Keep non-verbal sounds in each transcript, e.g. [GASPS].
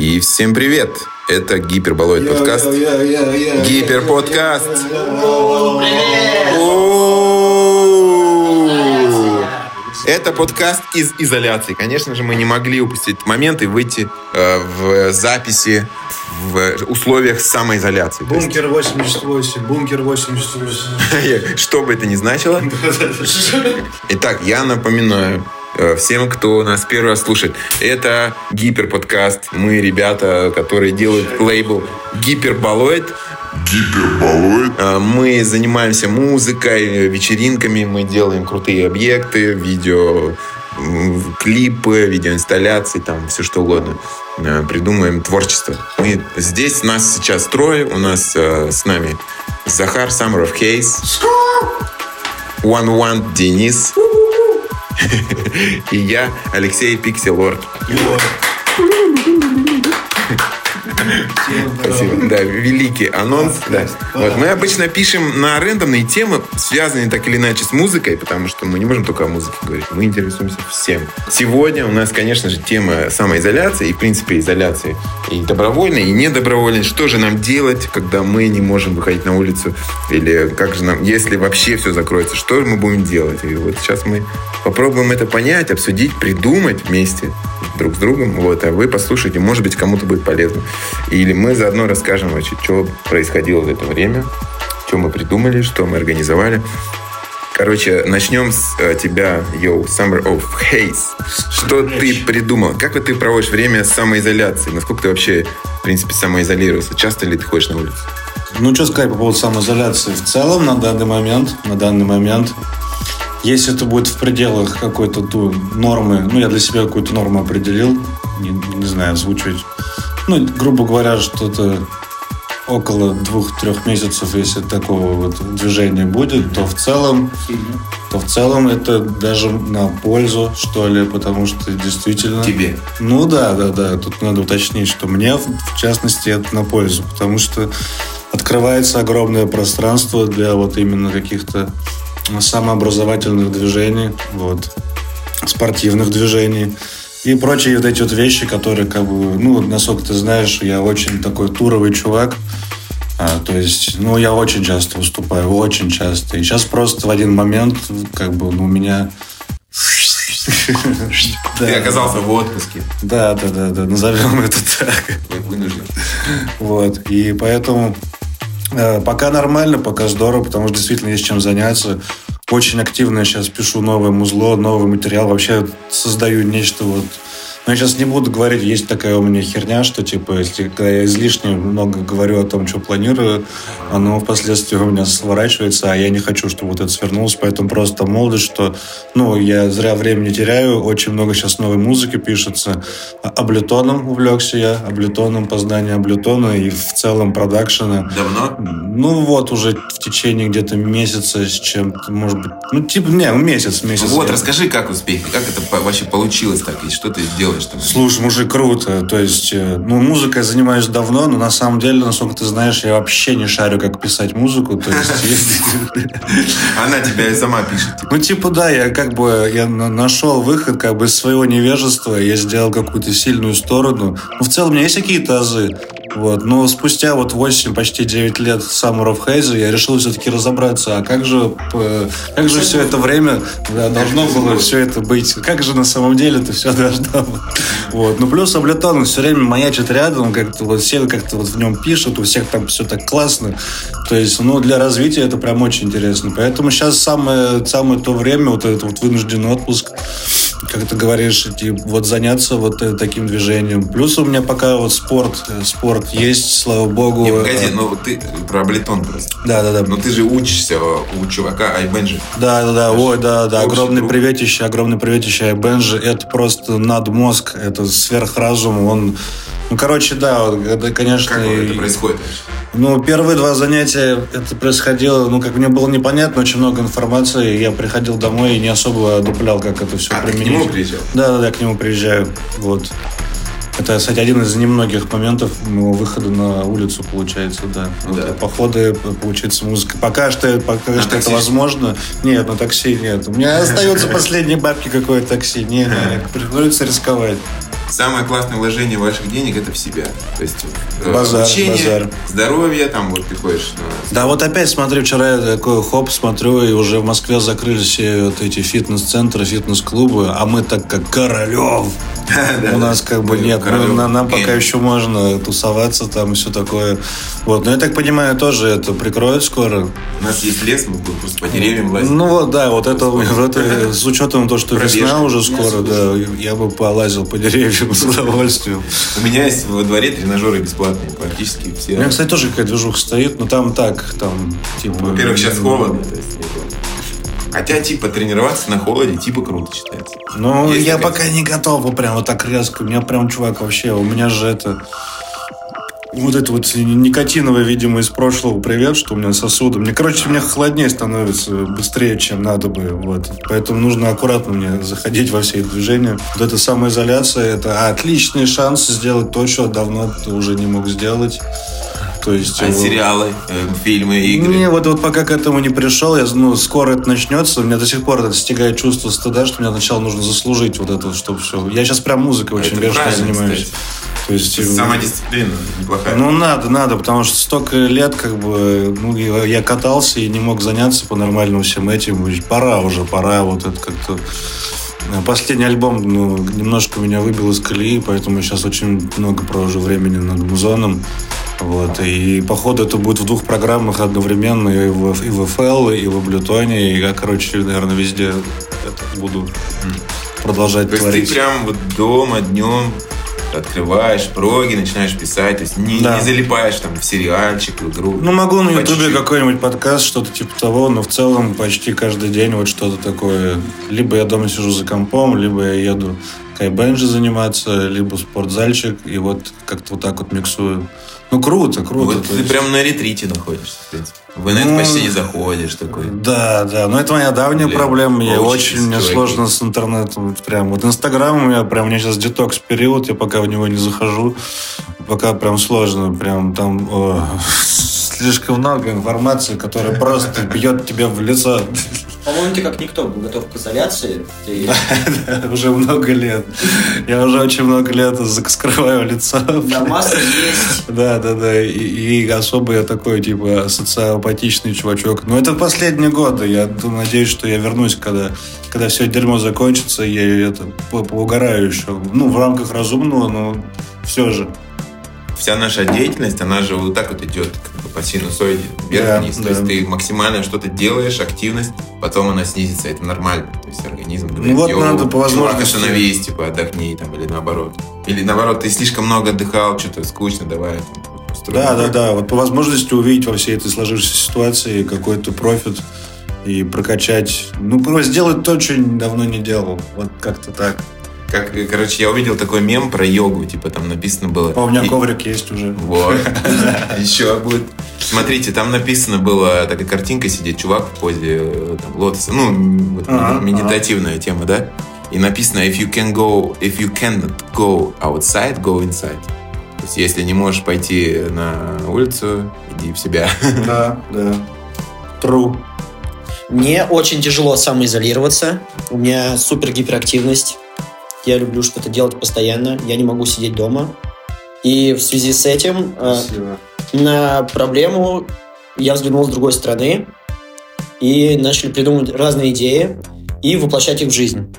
И всем привет! Это Гиперболоид подкаст. Гиперподкаст. Это подкаст из изоляции. Конечно же, мы не могли упустить момент и выйти э, в записи в условиях самоизоляции. Бункер 88, бункер 88. [LAUGHS] Что бы это ни значило. [LAUGHS] Итак, я напоминаю всем, кто нас первый раз слушает. Это Гиперподкаст. Мы ребята, которые делают лейбл Гиперболоид. Гиперболоид. Э, Мы занимаемся музыкой, вечеринками, мы делаем крутые объекты, видео, клипы, видеоинсталляции, там все что угодно. Э, Придумываем творчество. Мы здесь нас сейчас трое. У нас э, с нами Захар Самаров Хейс, One One Денис [LAUGHS] и я, Алексей Пикселорд. Спасибо. Да, великий анонс. Да. Вот, мы обычно пишем на рандомные темы, связанные так или иначе с музыкой, потому что мы не можем только о музыке говорить. Мы интересуемся всем. Сегодня у нас, конечно же, тема самоизоляции и, в принципе, изоляции и добровольной, и недобровольной. Что же нам делать, когда мы не можем выходить на улицу? Или как же нам, если вообще все закроется, что мы будем делать? И вот сейчас мы попробуем это понять, обсудить, придумать вместе друг с другом. Вот, а вы послушайте, может быть, кому-то будет полезно. Или мы заодно расскажем вообще, что происходило в это время, что мы придумали, что мы организовали. Короче, начнем с э, тебя, Yo, Summer of Haze. Что ты придумал? Как вот ты проводишь время самоизоляции? Насколько ты вообще, в принципе, самоизолировался? Часто ли ты ходишь на улицу? Ну, что сказать по поводу самоизоляции? В целом, на данный момент, на данный момент, если это будет в пределах какой-то ту нормы, ну, я для себя какую-то норму определил, не, не знаю, озвучивать. Ну, грубо говоря, что-то около двух-трех месяцев, если такого вот движения будет, то в целом, то в целом это даже на пользу, что ли, потому что действительно... Тебе. Ну да, да, да. Тут надо уточнить, что мне, в частности, это на пользу, потому что открывается огромное пространство для вот именно каких-то самообразовательных движений, вот, спортивных движений и прочие вот эти вот вещи, которые как бы, ну, насколько ты знаешь, я очень такой туровый чувак, а, то есть, ну, я очень часто выступаю, очень часто. И сейчас просто в один момент, как бы, ну, у меня... [LAUGHS] Ты оказался в отпуске. Да, да, да, да, назовем это так. Вынужден. Вот. И поэтому э, пока нормально, пока здорово, потому что действительно есть чем заняться. Очень активно сейчас пишу новое музло, новый материал. Вообще создаю нечто вот... Но я сейчас не буду говорить, есть такая у меня херня, что типа, если когда я излишне много говорю о том, что планирую, оно впоследствии у меня сворачивается, а я не хочу, чтобы вот это свернулось, поэтому просто молодость, что, ну, я зря времени теряю, очень много сейчас новой музыки пишется. А- Аблетоном увлекся я, аблетоном, познание аблетона и в целом продакшена. Давно? Ну вот, уже в течение где-то месяца с чем-то, может быть, ну типа, не, ну, месяц, месяц. Вот, Я- расскажи, как успехи, как это вообще получилось так, и что ты делаешь там? Слушай, мужик, круто. То есть, э, ну, музыкой я занимаюсь давно, но на самом деле, насколько ты знаешь, я вообще не шарю, как писать музыку. То есть, [LAUGHS] Она тебя и сама пишет. ну, типа, да, я как бы я на- нашел выход как бы из своего невежества, я сделал какую-то сильную сторону. Ну, в целом, у меня есть какие-то азы. Вот. Но спустя вот 8, почти 9 лет Summer of Haze я решил все-таки разобраться, а как же, э, как же все это время да, должно было все это быть? Как же на самом деле это все [LAUGHS] должно быть? Вот. Ну, плюс Аблетон, он все время маячит рядом, как-то вот все как-то вот в нем пишут, у всех там все так классно. То есть, ну, для развития это прям очень интересно. Поэтому сейчас самое, самое то время, вот этот вот вынужденный отпуск, как ты говоришь, идти, вот заняться вот э, таким движением. Плюс у меня пока вот спорт, э, спорт есть, слава богу. Не, погоди, Э, ну ты про Аблетон просто. Да, да, да. Но ты же учишься у чувака Айбенджи. Да, да, да, ой, да, да, огромный друг. приветище, огромный приветище Бенжи, это просто надмозг, это сверхразум, он, ну, короче, да, вот, это, конечно, Как и- это происходит? ну, первые два занятия это происходило, ну, как мне было непонятно, очень много информации, я приходил домой и не особо одуплял, как это все А, ты к применить. нему приезжал? Да, да, да, к нему приезжаю, вот. Это, кстати, один из немногих моментов моего выхода на улицу, получается, да. Вот, Да. Походы, получается, музыка. Пока что, пока На что это такси? возможно. Нет, на такси нет. У меня [LAUGHS] остаются последние бабки, какое такси. Нет, приходится рисковать. Самое классное вложение ваших денег это в себя. То есть э, Базар, обучение, базар. здоровье, там вот ты ходишь на Да, вот опять смотри, вчера я такой хоп, смотрю, и уже в Москве закрылись все вот эти фитнес-центры, фитнес-клубы, а мы так как Королев. У нас как бы нет, нам пока еще можно тусоваться там и все такое. Вот, но я так понимаю, тоже это прикроют скоро. У нас есть лес, мы будем просто по деревьям лазить. Ну вот, да, вот это, [LAUGHS] с учетом того, что весна уже скоро, да, я бы полазил по деревьям [LAUGHS] с удовольствием. У меня есть во дворе тренажеры бесплатные, практически все. У меня, кстати, тоже какая-то движуха стоит, но там так, там, типа... Во-первых, сейчас холодно. то есть. Хотя, типа, тренироваться на холоде, типа, круто считается. Ну, Есть я пока не готов прям вот так резко. У меня прям, чувак, вообще, у меня же это... Вот это вот никотиновое, видимо, из прошлого привет, что у меня сосуды. Мне, короче, мне холоднее становится быстрее, чем надо бы. Вот. Поэтому нужно аккуратно мне заходить во все движения. Вот эта самоизоляция, это отличный шанс сделать то, что давно ты уже не мог сделать. То есть... А э, сериалы, э, фильмы, игры. не, вот, вот пока к этому не пришел, я, ну, скоро это начнется, у меня до сих пор это стигает чувство стыда, что мне сначала нужно заслужить вот это, чтобы все. Я сейчас прям музыкой очень Это бешено занимаюсь. кстати. То есть, э, Самодисциплина неплохая. ну, надо, надо, потому что столько лет, как бы, ну, я катался и не мог заняться по-нормальному всем этим. Пора уже, пора вот это как-то... Последний альбом ну, немножко меня выбил из колеи, поэтому я сейчас очень много провожу времени над музоном. Вот. И, походу, это будет в двух программах одновременно, и в, и в FL, и в Абleton, и я, короче, наверное, везде это буду продолжать То есть творить. ты прям вот дома, днем открываешь проги, начинаешь писать, то есть не, Да. не залипаешь там в сериальчик, в игру. Ну, могу на Ютубе какой-нибудь подкаст, что-то типа того, но в целом почти каждый день вот что-то такое. Либо я дома сижу за компом, либо я еду кайбенджи заниматься, либо спортзальчик, и вот как-то вот так вот миксую. Ну, круто, круто. Вот ты есть. прям на ретрите находишься, в принципе. В инет Ну, почти не заходишь такой. Да, да, но это моя давняя Блин, проблема. Мне очень мне сложно с интернетом. Прям вот Инстаграм у меня прям у меня сейчас детокс период, я пока в него не захожу, пока прям сложно, прям там о, [LAUGHS] слишком много информации, которая просто бьет тебе в лицо По-моему, ты как никто был готов к изоляции. [LAUGHS] Уже много лет. Я уже очень много лет скрываю лицо. Да, маска есть. Да, да, да. И, особо я такой, типа, социопатичный чувачок. Но это последние годы. Я надеюсь, что я вернусь, когда, когда все дерьмо закончится, и я это по- поугараю еще. Ну, в рамках разумного, но все же. Вся наша деятельность, она же вот так вот идет по синусоиде, вверх-вниз. Да, То есть да. ты максимально что-то делаешь, активность, потом она снизится, это нормально. То есть организм говорит, Ну вот «Йоу, надо по возможности». остановись, типа, отдохни, там, или наоборот. Или наоборот, ты слишком много отдыхал, что-то скучно, давай. там. Да, да, да. Вот по возможности увидеть во всей этой сложившейся ситуации какой-то профит и прокачать. Ну, просто сделать то, что давно не делал. Вот как-то так. Как, короче, я увидел такой мем про йогу, типа, там написано было... А у меня и- коврик есть уже. Вот. [LAUGHS] Еще будет. Смотрите, там написано было такая картинка сидит чувак в позе э, там, лотоса. Ну, медитативная тема, да? И написано if you can go, if you cannot go outside, go inside. То есть, если не можешь пойти на улицу, иди в себя. [LAUGHS] Да, да. True. Мне очень тяжело самоизолироваться. У меня супер гиперактивность. Я люблю что-то делать постоянно. Я не могу сидеть дома. И в связи с этим э, на проблему я взглянул с другой стороны и начали придумывать разные идеи и воплощать их в жизнь.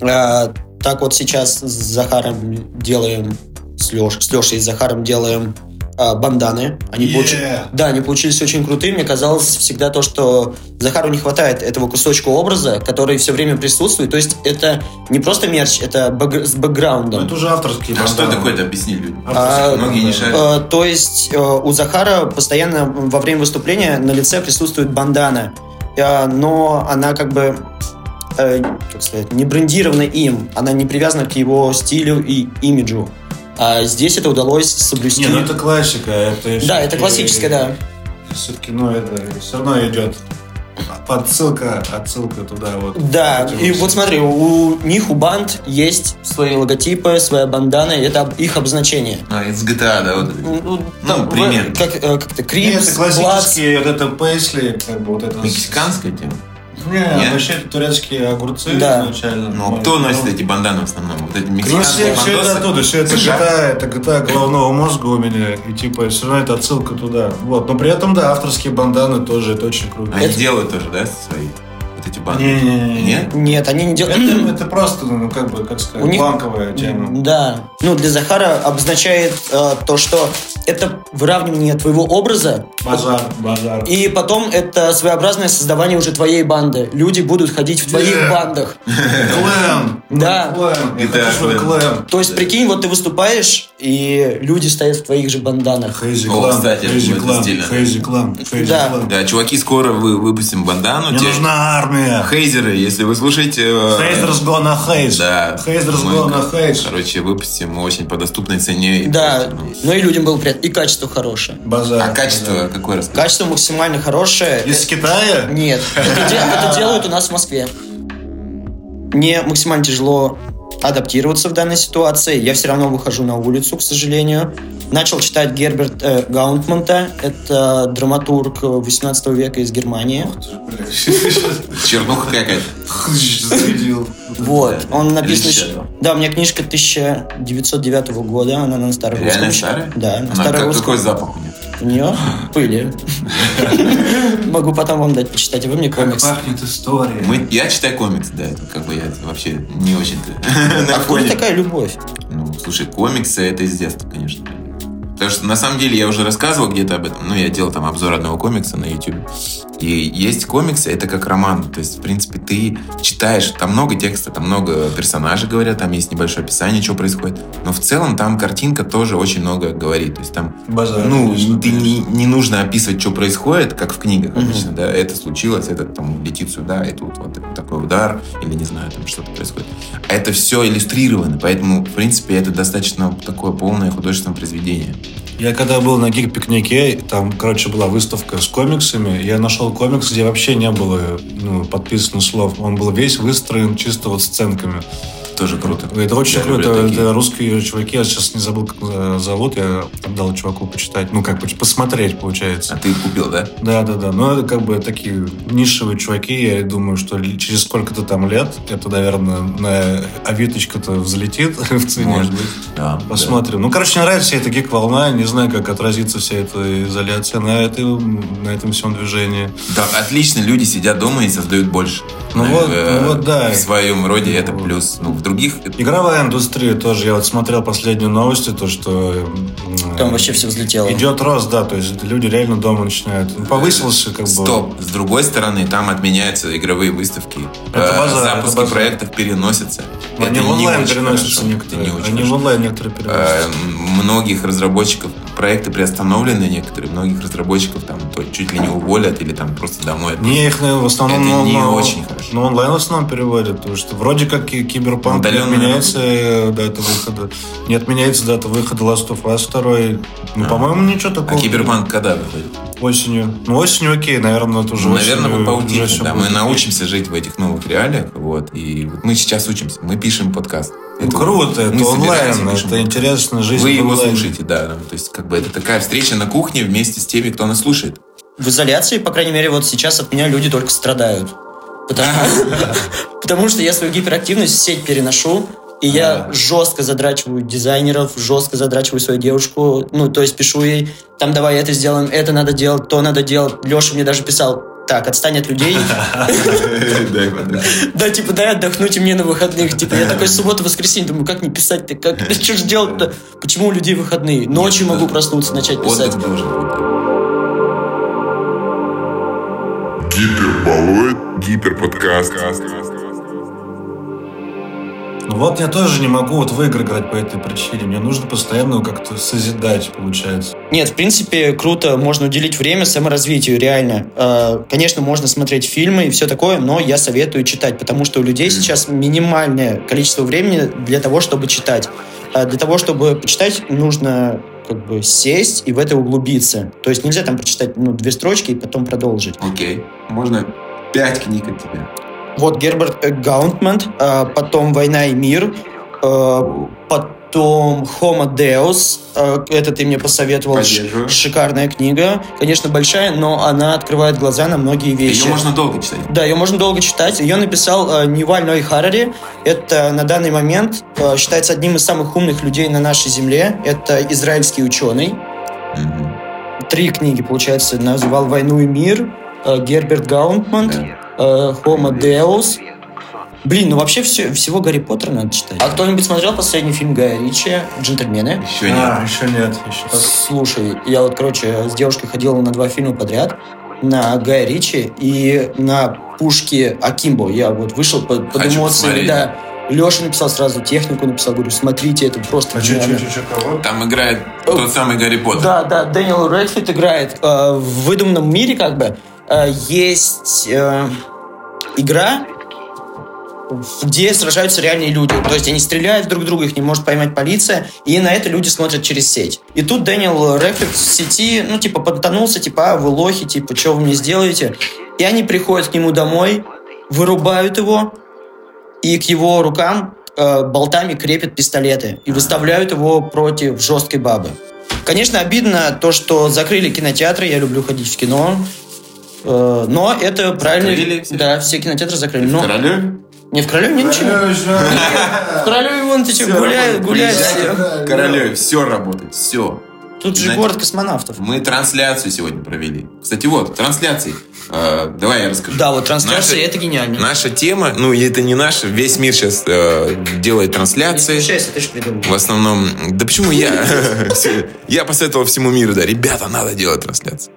А, так вот сейчас с Захаром делаем, с, Леш, с Лешей и с Захаром делаем а, банданы. Они Yeah. Да, они получились очень крутые. Мне казалось всегда то, что Захару не хватает этого кусочка образа, который все время присутствует. То есть это не просто мерч, это бэк- с Ну, бэкграундом. это уже авторские А что банданы. такое это? Объясни людям. А, Многие не шарят. Э, то есть э, у Захара постоянно во время выступления на лице присутствует бандана, Э, но она как бы э, как сказать, не брендирована им, она не привязана к его стилю и имиджу. А здесь это удалось соблюсти. Не, ну это классика. Это Да, это классическое, да. Все-таки, ну, это все равно идет подсылка, отсылка туда вот. Да, и всем. вот смотри, у них, у банд есть свои логотипы, своя бандана, это их обозначение. А, из GTA, да, вот это. Ну, Ну, в- примерно. Как, э, как-то Крипс, это Блац, классические, вот это Пейсли, как бы вот это... Мексиканская тема. Не, Нет? вообще это турецкие огурцы Да. изначально. Ну, кто носит эти банданы в основном? Вот эти Ну, мексиканские все, все это оттуда, все это? GTA, это GTA головного мозга у меня, и типа все равно это отсылка туда. Вот, но при этом, да, авторские банданы тоже, это очень круто. Они Это- делают тоже, да, свои? Эти банды? Не-не-не. Нет? Нет, они не делают... Это, это просто, ну, как бы, как сказать, У них- банковая тема. Да. Ну, для Захара обозначает э, то, что это выравнивание твоего образа, Базар, базар. и потом это своеобразное создавание уже твоей банды. Люди будут ходить в твоих Yeah. бандах. [LAUGHS] Да. Хочу свой клэн. клэн. То есть, прикинь, вот ты выступаешь, и люди стоят в твоих же банданах. Хейзи клан, кстати, Хейзи стильно. Хейзи клан, Хейзи Да. клан. Да, чуваки, скоро вы выпустим бандану. Мне нужна армия. Хейзеры, если вы слушаете... э, Хейзерс gonna хейз. Да. Хейзерс gonna хейз. Короче, выпустим очень по доступной цене. Да, просто, ну, и людям было приятно. И качество хорошее. Базар. А качество какое расскажи? Качество максимально хорошее. Из Китая? Нет, это делают у нас в Москве. Мне максимально тяжело адаптироваться в данной ситуации. Я все равно выхожу на улицу, к сожалению. Начал читать Герберт э, Гаунтманта. Это драматург 18 века из Германии. Чернуха какая-то. Вот, он написан... Да. У меня книжка 1909 года, она на старорусском. Реально старая? Да, на старорусском. какой запах у нее? У нее пыли. Могу потом вам дать почитать, вы мне Как комикс. пахнет история. Мы, я читаю комиксы, да, это как бы я вообще не очень-то А [LAUGHS] такая любовь? Ну, слушай, комиксы это из детства, конечно. Потому что на самом деле я уже рассказывал где-то об этом. Ну, я делал там обзор одного комикса на YouTube. И есть комиксы, это как роман. То есть, в принципе, ты читаешь, там много текста, там много персонажей говорят, там есть небольшое описание, что происходит. Но в целом там картинка тоже очень много говорит. То есть там Базар. ну, конечно, ты не, не нужно описывать, что происходит, как в книгах Мгм. обычно, да, это случилось, это там летит сюда, и тут вот такой удар, или не знаю, там что-то происходит. А это все иллюстрировано, поэтому, в принципе, это достаточно такое полное художественное произведение. Я когда был на гик-пикнике, там, короче, была выставка с комиксами. Я нашел комикс, где вообще не было ну, подписано слов. Он был весь выстроен чисто вот сценками. Тоже круто. Это очень Я круто. такие. Это русские чуваки. Я сейчас не забыл, как зовут. Я отдал чуваку почитать. Ну, как бы посмотреть, получается. А ты купил, да? Да, да, да. Но это как бы такие нишевые чуваки. Я думаю, что через сколько-то там лет это, наверное, на Авиточка-то взлетит [LAUGHS] в цене. Может быть. Да. Посмотрим. Ну, короче, мне нравится вся эта гик-волна. Не знаю, как отразится вся эта изоляция на, этой, на этом всем движении. Да, отлично, люди сидят дома и создают больше. Ну Э, вот, э, ну вот, да. В своем роде это плюс. Ну, в других... Игровая индустрия тоже. Я вот смотрел последние новости, то, что... Там вообще все взлетело. Идет рост, да, то есть люди реально дома начинают. Ну, Повысился как бы... Стоп. С другой стороны, там отменяются игровые выставки. Это Э, базар, это Запуски базар. проектов переносятся. Они Это в онлайн переносятся некоторые. Это не очень Они в онлайн некоторые Э, переносятся. Многих разработчиков проекты приостановлены некоторые, многих разработчиков там то чуть ли не уволят или там просто давно это Не, их наверное, в основном Это не на- очень хорошо. на онлайн в основном переводят, потому что вроде как ки- киберпанк не Удаленно. отменяется э, дата выхода. Не отменяется дата выхода Last of Us 2. Ну, А. по-моему, ничего такого. А Киберпанк когда выходит? Осенью. Ну, осенью окей, наверное, это уже Ну, осенью наверное, мы всё да. будет Мы научимся жить в этих новых реалиях. Вот. И вот мы сейчас учимся. Мы пишем подкаст. Ну, Это круто, это онлайн, это интересная жизнь Вы его слушаете, да. да. То есть, как бы это такая встреча на кухне вместе с теми, кто нас слушает. В изоляции, по крайней мере, вот сейчас от меня люди только страдают. Потому, [LAUGHS] потому что я свою гиперактивность в сеть переношу, и я жестко задрачиваю дизайнеров, жестко задрачиваю свою девушку. Ну, то есть пишу ей, там давай это сделаем, это надо делать, то надо делать. Леша мне даже писал, так, отстань от людей. [LAUGHS] Да, типа, дай отдохнуть и мне на выходных. Типа, я такой суббота, воскресенье, думаю, как не писать-то, как, [LAUGHS] что же делать-то? Почему у людей выходные? Ночью могу проснуться, начать писать. Гиперболоид. Гиперподкаст. Ну вот я тоже не могу вот в игры играть по этой причине. Мне нужно постоянно как-то созидать, получается. Нет, в принципе, круто, можно уделить время саморазвитию, реально. Э, Конечно, можно смотреть фильмы и все такое, но я советую читать, потому что у людей сейчас минимальное количество времени для того, чтобы читать. А Для того, чтобы почитать, нужно как бы сесть и в это углубиться. То есть нельзя там прочитать ну, две строчки и потом продолжить. Окей. Можно пять книг от тебя. Вот Герберт э, Гаунтман, э, потом «Война и мир», по- Потом Homo Deus. э, Это ты мне посоветовал. Поддерживаю. Шикарная книга. Конечно, большая, но она открывает глаза на многие вещи. Ее можно долго читать. Да, ее можно долго читать. Ее написал Ниваль Ной Харари. Это на данный момент считается одним из самых умных людей на нашей земле. Это израильский ученый. Три книги, получается, называл «Войну и мир», Герберт Гаунтман, э, «Homo Deus». Блин, ну вообще все, всего Гарри Поттера надо читать. А кто-нибудь смотрел последний фильм Гая Ричи «Джентльмены»? Еще нет. А, еще нет. Еще. Слушай, я вот, короче, с девушкой ходил на два фильма подряд. На Гая Ричи и на Пушки Акимбо. Я вот вышел под, под Хочу посмотреть. да. Леша написал сразу, технику написал, говорю, смотрите, это просто А че, че, че, кого? Там играет тот самый Гарри Поттер. Да, да, Дэниел Рэдфит играет. Э, в выдуманном мире как бы э, есть э, игра, где сражаются реальные люди. То есть они стреляют друг в друга, их не может поймать полиция, и на это люди смотрят через сеть. И тут Дэниел Рэдфит в сети, ну, типа, подтонулся, типа, а, вы лохи, типа, что вы мне сделаете? И они приходят к нему домой, вырубают его, и к его рукам э, болтами крепят пистолеты и выставляют его против жесткой бабы. Конечно, обидно то, что закрыли кинотеатры. Я люблю ходить в кино. Э, Но это правильно. Закрыли все? Да, все кинотеатры закрыли. Но... Королю? Не, в Королеве не ничего. В Королеве вон ты гуляют, гуляют все. в Королеве, все работает, все. Тут же город космонавтов. Мы трансляцию сегодня провели. Кстати, вот, трансляции. Э, давай я расскажу. Да, вот трансляция, Наша- это гениально. Наша тема, ну, и это не наша, весь мир сейчас делает Не трансляции. смущайся, ты же придумал. В основном, да почему я? [LAUGHS] Я посоветовал всему миру, да, ребята, надо делать трансляцию.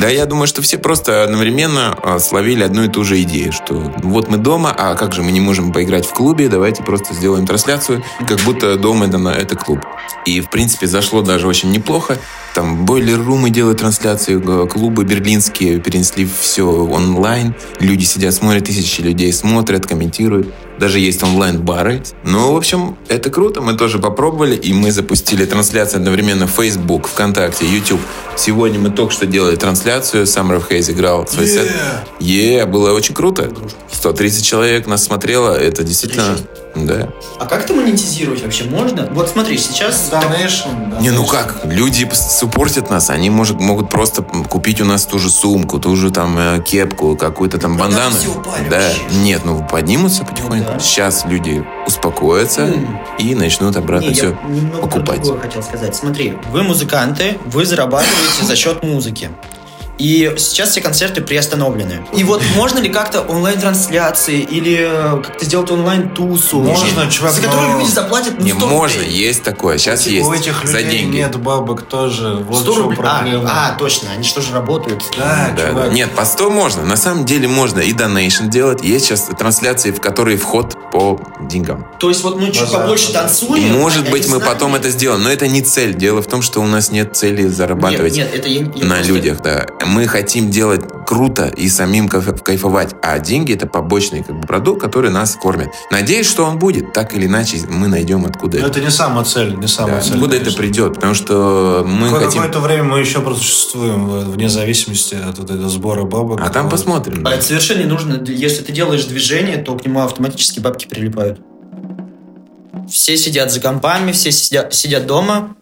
Да, я думаю, что все просто одновременно а, словили одну и ту же идею, что вот мы дома, а как же мы не можем поиграть в клубе, давайте просто сделаем трансляцию, как будто дома это, на- это клуб. И, в принципе, зашло даже очень неплохо. Там бойлер-румы делают трансляции, клубы берлинские перенесли все онлайн. Люди сидят, смотрят, тысячи людей смотрят, комментируют. Даже есть онлайн-бары. Ну, в общем, это круто. Мы тоже попробовали, и мы запустили трансляцию одновременно в Facebook, ВКонтакте, YouTube. Сегодня мы только что делали трансляцию. Summer of Haze играл свой сет. Е, было очень круто. 130 человек нас смотрело. Это действительно... Да. А как это монетизировать вообще можно? Вот смотри, сейчас... Donation, Не, ну как? Люди суппортят нас, они может, могут просто купить у нас ту же сумку, ту же там э, кепку, какую-то там Когда бандану. Да, вообще. нет, ну поднимутся потихоньку. Ну да. Сейчас люди успокоятся М. и начнут обратно Не, все я покупать. другое хотел сказать. Смотри, вы музыканты, вы зарабатываете за счет музыки. И сейчас все концерты приостановлены. И вот можно ли как-то онлайн-трансляции или э, как-то сделать онлайн-тусу? Можно, чувак, За которую но- люди заплатят ну, Не, 100 можно, рублей. есть такое. Сейчас У есть. этих За людей деньги. нет бабок тоже. Вот 100 в чем рублей. А, проблема. а, точно, они что же работают? Да, Да, чувак. да. Нет, по 100 можно. На самом деле можно и донейшн делать. Есть сейчас трансляции, в которые вход по деньгам. То есть вот мы чуть Базар, побольше танцуем. может а быть, мы нами- потом это сделаем. Но это не цель. Дело в том, что у нас нет цели зарабатывать Нет, нет, это я, я на просто- людях, да. Мы хотим делать круто и самим кайф- кайфовать, а деньги это побочный как бы, продукт, который нас кормит. Надеюсь, что он будет. Так или иначе, мы найдем откуда Но это. это не самая цель, не Да, самая цель. откуда это конечно. придет, потому что мы Какое- хотим... Какое-то время мы еще просто существуем вне зависимости от вот этого сбора бабок. А там Вот. посмотрим. А да. это совершенно не нужно. Если ты делаешь движение, то к нему автоматически бабки прилипают. Все сидят за компами, все сидят, сидят дома.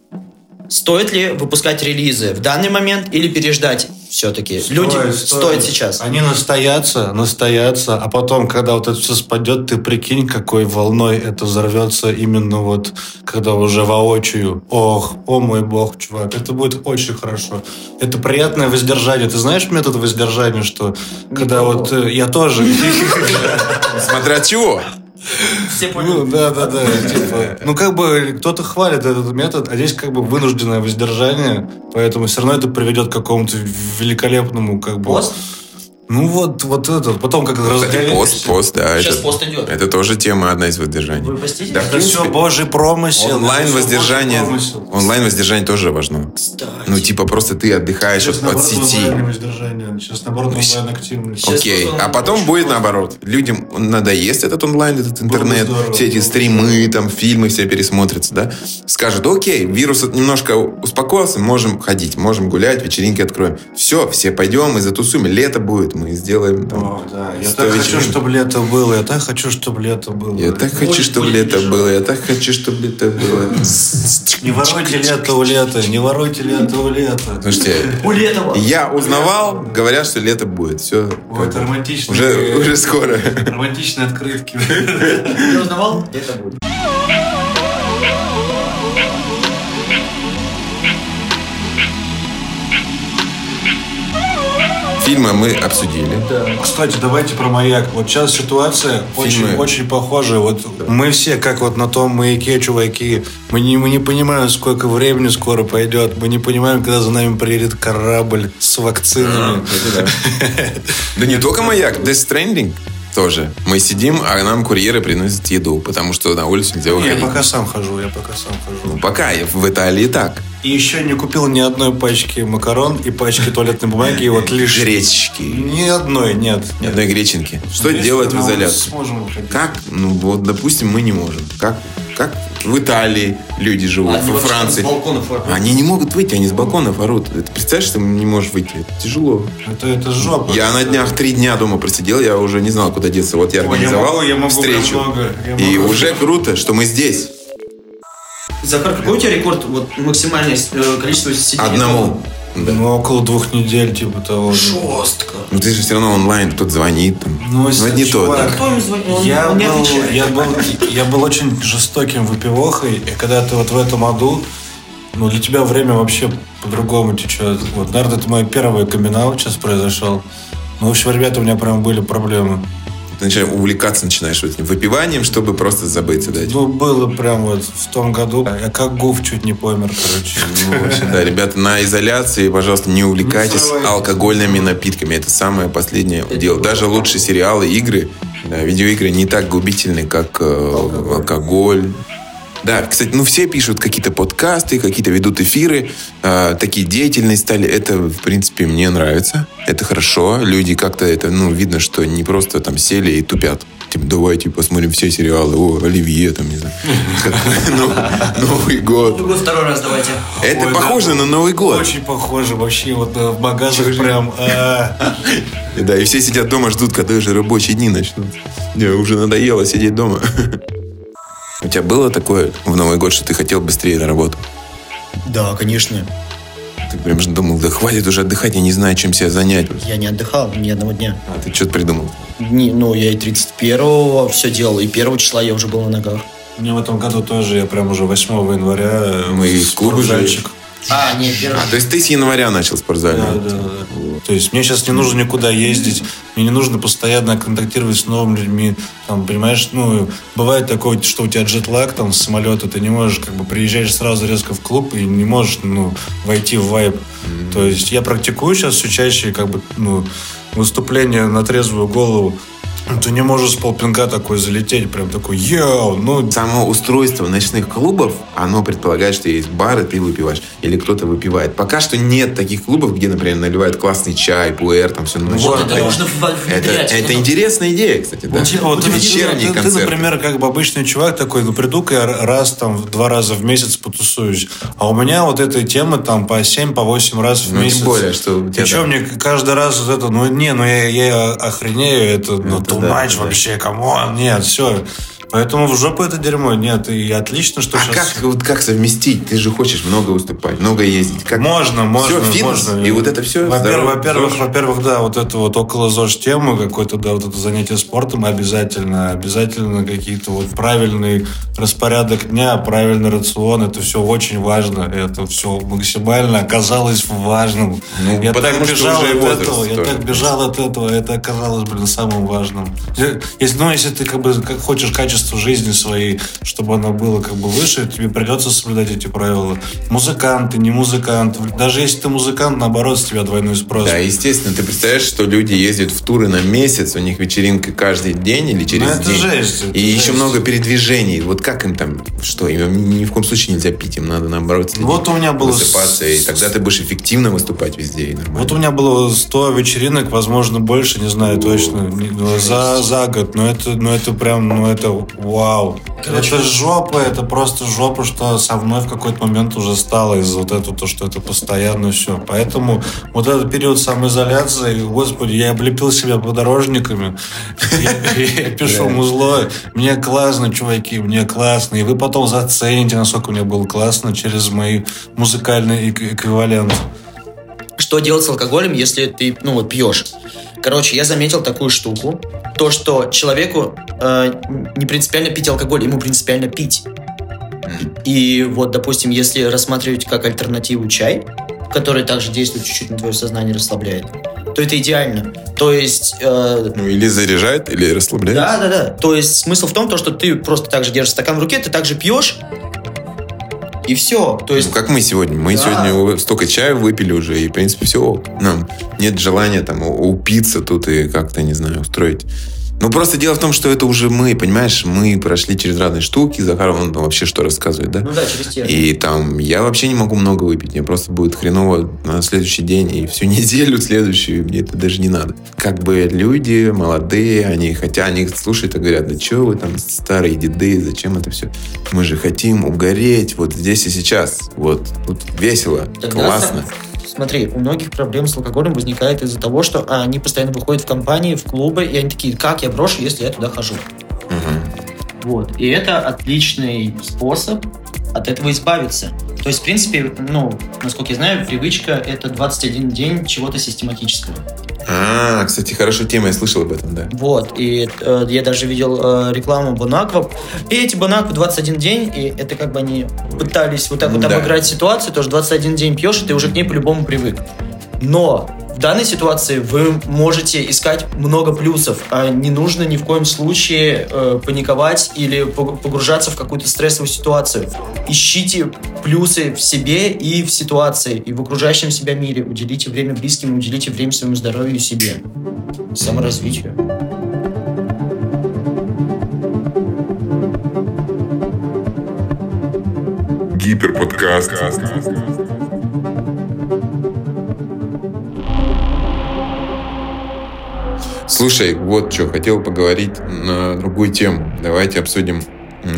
Стоит ли выпускать релизы в данный момент или переждать все-таки? Люди стоит сейчас. Они настоятся, настоятся, а потом, когда вот это все спадет, ты прикинь, какой волной это взорвется именно вот, когда уже воочию. Ох, о мой бог, чувак, это будет очень хорошо. Это приятное воздержание. Ты знаешь метод воздержания, что когда пробовал. вот э, я тоже... Смотря чего. Все Ну, да, да, да. типа, ну, как бы кто-то хвалит этот метод, а здесь как бы вынужденное воздержание, поэтому все равно это приведет к какому-то великолепному, как бы... Пост? Ну, вот, вот этот. Потом как Кстати, разгорелись. пост, пост, да. Сейчас это, пост идет. это тоже тема одна из воздержаний. Вы постите? Да, Это все божий промысел. Онлайн это воздержание, промысел. онлайн воздержание тоже важно. Кстати. Ну, типа, просто ты отдыхаешь Сейчас от, наоборот от сети. сейчас наоборот онлайн активность. Сейчас Окей, а потом будет наоборот. Людям надоест этот онлайн, этот интернет, здорово, все эти стримы, там фильмы все пересмотрятся, да? Скажут, окей, вирус немножко успокоился, можем ходить, можем гулять, вечеринки откроем. Все, все пойдем и затусуем. Лето будет, мы сделаем там, О, да. Я 100 так хочу, вечеринок. чтобы лето было. Я так хочу, чтобы лето было. Я так хочу, чтобы лето дешево. было. Я так хочу, чтобы лето было. Не воруйте лето у лета, не воруйте лето у лета. Слушайте, У Летова. я узнавал, говорят, что лето будет. Все. Вот романтичные, Уже, уже скоро. романтичные открытки. [LAUGHS] Я узнавал? Это будет. Фильмы мы обсудили. Кстати, давайте про маяк. Вот сейчас ситуация очень, Фильмы. очень похожая. Вот мы все, как вот на том маяке, чуваки, мы не, мы не понимаем, сколько времени скоро пойдет. Мы не понимаем, когда за нами приедет корабль с вакцинами. Да не только маяк, Death Stranding тоже. Мы сидим, а нам курьеры приносят еду, потому что на улицу нельзя Я выходить. пока сам хожу, я пока сам хожу. Ну, пока я в Италии так. И еще не купил ни одной пачки макарон и пачки туалетной бумаги. И вот лишь... Гречки. Ни одной, нет. Ни одной греченки. Что Если делать в изоляции? Сможем. Как? Ну, вот, допустим, мы не можем. Как, как в Италии люди живут, во Франции. с балконов орут. Они не могут выйти, они с балконов орут. Это, представляешь, что не можешь выйти? Это тяжело. Это, это жопа. Я на днях три дня дома просидел, я уже не знал, куда деться. Вот я Ой, я организовал могу, я могу встречу. много, я и могу. уже круто, что мы здесь. Захар, какой у тебя рекорд? Вот максимальное э, количество сидений? Одному. Да. Ну, около двух недель, типа того. Жестко. Ну ты же все равно онлайн, кто-то звонит. Там. Ну, это не то. да. А кто им звонит? Он, Я он не был, отвечает. я, был, я был очень жестоким выпивохой, и когда ты вот в этом аду, ну, для тебя время вообще по-другому течет. Вот, наверное, это мой первый камин сейчас произошел. Ну, в общем, ребята, у меня прям были проблемы. Ты начинаешь увлекаться начинаешь вот этим выпиванием, чтобы просто забыться. Да, Ну, было прям вот в том году. Я как гуф чуть не помер, короче. Ну, да, ребята, на изоляции, пожалуйста, не увлекайтесь давайте. алкогольными напитками. Это самое последнее дело. Даже лучшие сериалы, игры, видеоигры не так губительны, как э, алкоголь. Да, кстати, ну все пишут какие-то подкасты, какие-то ведут эфиры, э, такие деятельные стали. Это, в принципе, мне нравится. Это хорошо. Люди как-то это, ну, видно, что не просто там сели и тупят. Типа, давайте посмотрим все сериалы. О, Оливье, там, не знаю. [LAUGHS] Ну, Новый год. Другой второй раз давайте. Это похоже на Новый год. Очень похоже вообще. Вот э, в багажах прям... а. Да, и все сидят дома, ждут, когда же рабочие дни начнутся. Не, уже надоело сидеть дома. У тебя было такое в Новый год, что ты хотел быстрее на работу? Да, конечно. Ты прям же думал, да хватит уже отдыхать, я не знаю, чем себя занять. Я не отдыхал ни одного дня. А ты что-то придумал? Не, ну, я и 31-го все делал, и 1 числа я уже был на ногах. Мне в этом году тоже, я прям уже 8 января... э, Мы и в спортзальчик. А, нет, первый. А, то есть ты с января начал спортзальный? Да, да, да. То есть мне сейчас не нужно никуда ездить, мне не нужно постоянно контактировать с новыми людьми. Там, понимаешь, ну, бывает такое, что у тебя джетлаг там с самолета, ты не можешь, как бы, приезжаешь сразу резко в клуб и не можешь, ну, войти в вайб. То есть я практикую сейчас все чаще, как бы, ну, выступление на трезвую голову. Ты не можешь с полпинка такой залететь, прям такой, йоу, ну, Само устройство ночных клубов, оно предполагает, что есть бар, и ты выпиваешь. Или кто-то выпивает. Пока что нет таких клубов, где, например, наливают классный чай, пуэр, там все ночь. Вот, Вот, это нужно Это, внедрять. это интересная идея, кстати, да. Ну, вот ты, вечерние ты- ты, концерты. например, как бы обычный чувак такой, ну, приду-ка я раз, там, в два раза в месяц потусуюсь. А у меня вот этой темы там по 7, по 8 раз в Ну, месяц. тем более, что Причем мне каждый раз вот это, ну, не, ну, я, я охренею, это, ну, Это too да, much да. вообще, come on, нет, все. Поэтому в жопу это дерьмо, нет, и отлично, что А сейчас... как, вот как совместить? Ты же хочешь много выступать, много ездить. Как? Можно, можно, Все, фитнес, можно. и вот это все. Во-первых, во-первых, во-первых, да, вот это вот около ЗОЖ тема, какое-то, да, вот это занятие спортом обязательно, обязательно какие-то вот правильный распорядок дня, правильный рацион, это все очень важно, это все максимально оказалось важным. Ну, я так бежал от этого, я тоже. так бежал от этого, это оказалось, блин, самым важным. Если, ну, если ты как бы как хочешь качество жизни своей, чтобы оно было как бы выше, тебе придется соблюдать эти правила. Музыкант, ты не музыкант. Даже если ты музыкант, наоборот, с тебя двойной спрос. Да, естественно. Ты представляешь, что люди ездят в туры на месяц, у них вечеринка каждый день или через Ну, это день. жесть, это и еще жесть. много передвижений. Вот как им там, что, им ни в коем случае нельзя пить, им надо наоборот следить, Вот у меня было высыпаться, с- и тогда ты будешь эффективно выступать везде. И нормально. Вот у меня было 100 вечеринок, возможно, больше, не знаю точно, за, за год. Но это, ну, это прям, ну, это вау. Короче, это жопа, это просто жопа, что со мной в какой-то момент уже стало из-за вот этого, то, что это постоянно все. Поэтому вот этот период самоизоляции, господи, я облепил себя подорожниками, я- пишу музло, мне классно, чуваки, мне классно, и вы потом зацените, насколько мне было классно через мои музыкальные эк- эквиваленты. Что делать с алкоголем, если ты, ну, вот, пьешь? Короче, я заметил такую штуку. То, что человеку э, не принципиально пить алкоголь, ему принципиально пить. И вот, допустим, если рассматривать как альтернативу чай, который также действует чуть-чуть на твое сознание, расслабляет, то это идеально. То есть... э, Ну, или заряжает, или расслабляет. да, да, да. То есть смысл в том, то, что ты просто так же держишь стакан в руке, ты также пьешь, и все. То есть Ну, как мы сегодня. Мы Да. сегодня столько чая выпили уже, и, в принципе, все. Нам нет желания там упиться тут и как-то, не знаю, устроить. Ну, просто дело в том, что это уже мы, понимаешь, мы прошли через разные штуки. Захар, он там вообще что рассказывает, да? Ну да, через те. И там я вообще не могу много выпить. Мне просто будет хреново на следующий день и всю [LAUGHS] неделю следующую. Мне это даже не надо. Как бы люди молодые, они, хотя они слушают и говорят, да что вы там старые деды, зачем это все? Мы же хотим угореть вот здесь и сейчас. Вот тут весело, Тогда классно. Смотри, у многих проблем с алкоголем возникает из-за того, что они постоянно выходят в компании, в клубы, и они такие, как я брошу, если я туда хожу? Мгм. Вот. И это отличный способ от этого избавиться. То есть, в принципе, ну, насколько я знаю, привычка – это 21 день чего-то систематического. А, кстати, хорошая тема, я слышал об этом, да. Вот, и э, я даже видел э, рекламу Бонаква. Пейте Бонакву 21 день, и это как бы они пытались вот так вот Да. обыграть ситуацию, то что 21 день пьешь, и ты уже к ней по-любому привык. Но в данной ситуации вы можете искать много плюсов, а не нужно ни в коем случае э, паниковать или пог- погружаться в какую-то стрессовую ситуацию. Ищите плюсы в себе и в ситуации, и в окружающем себя мире. Уделите время близким, уделите время своему здоровью и себе. Саморазвитию. Гиперподкаст. Слушай, вот что, хотел поговорить на другую тему. Давайте обсудим,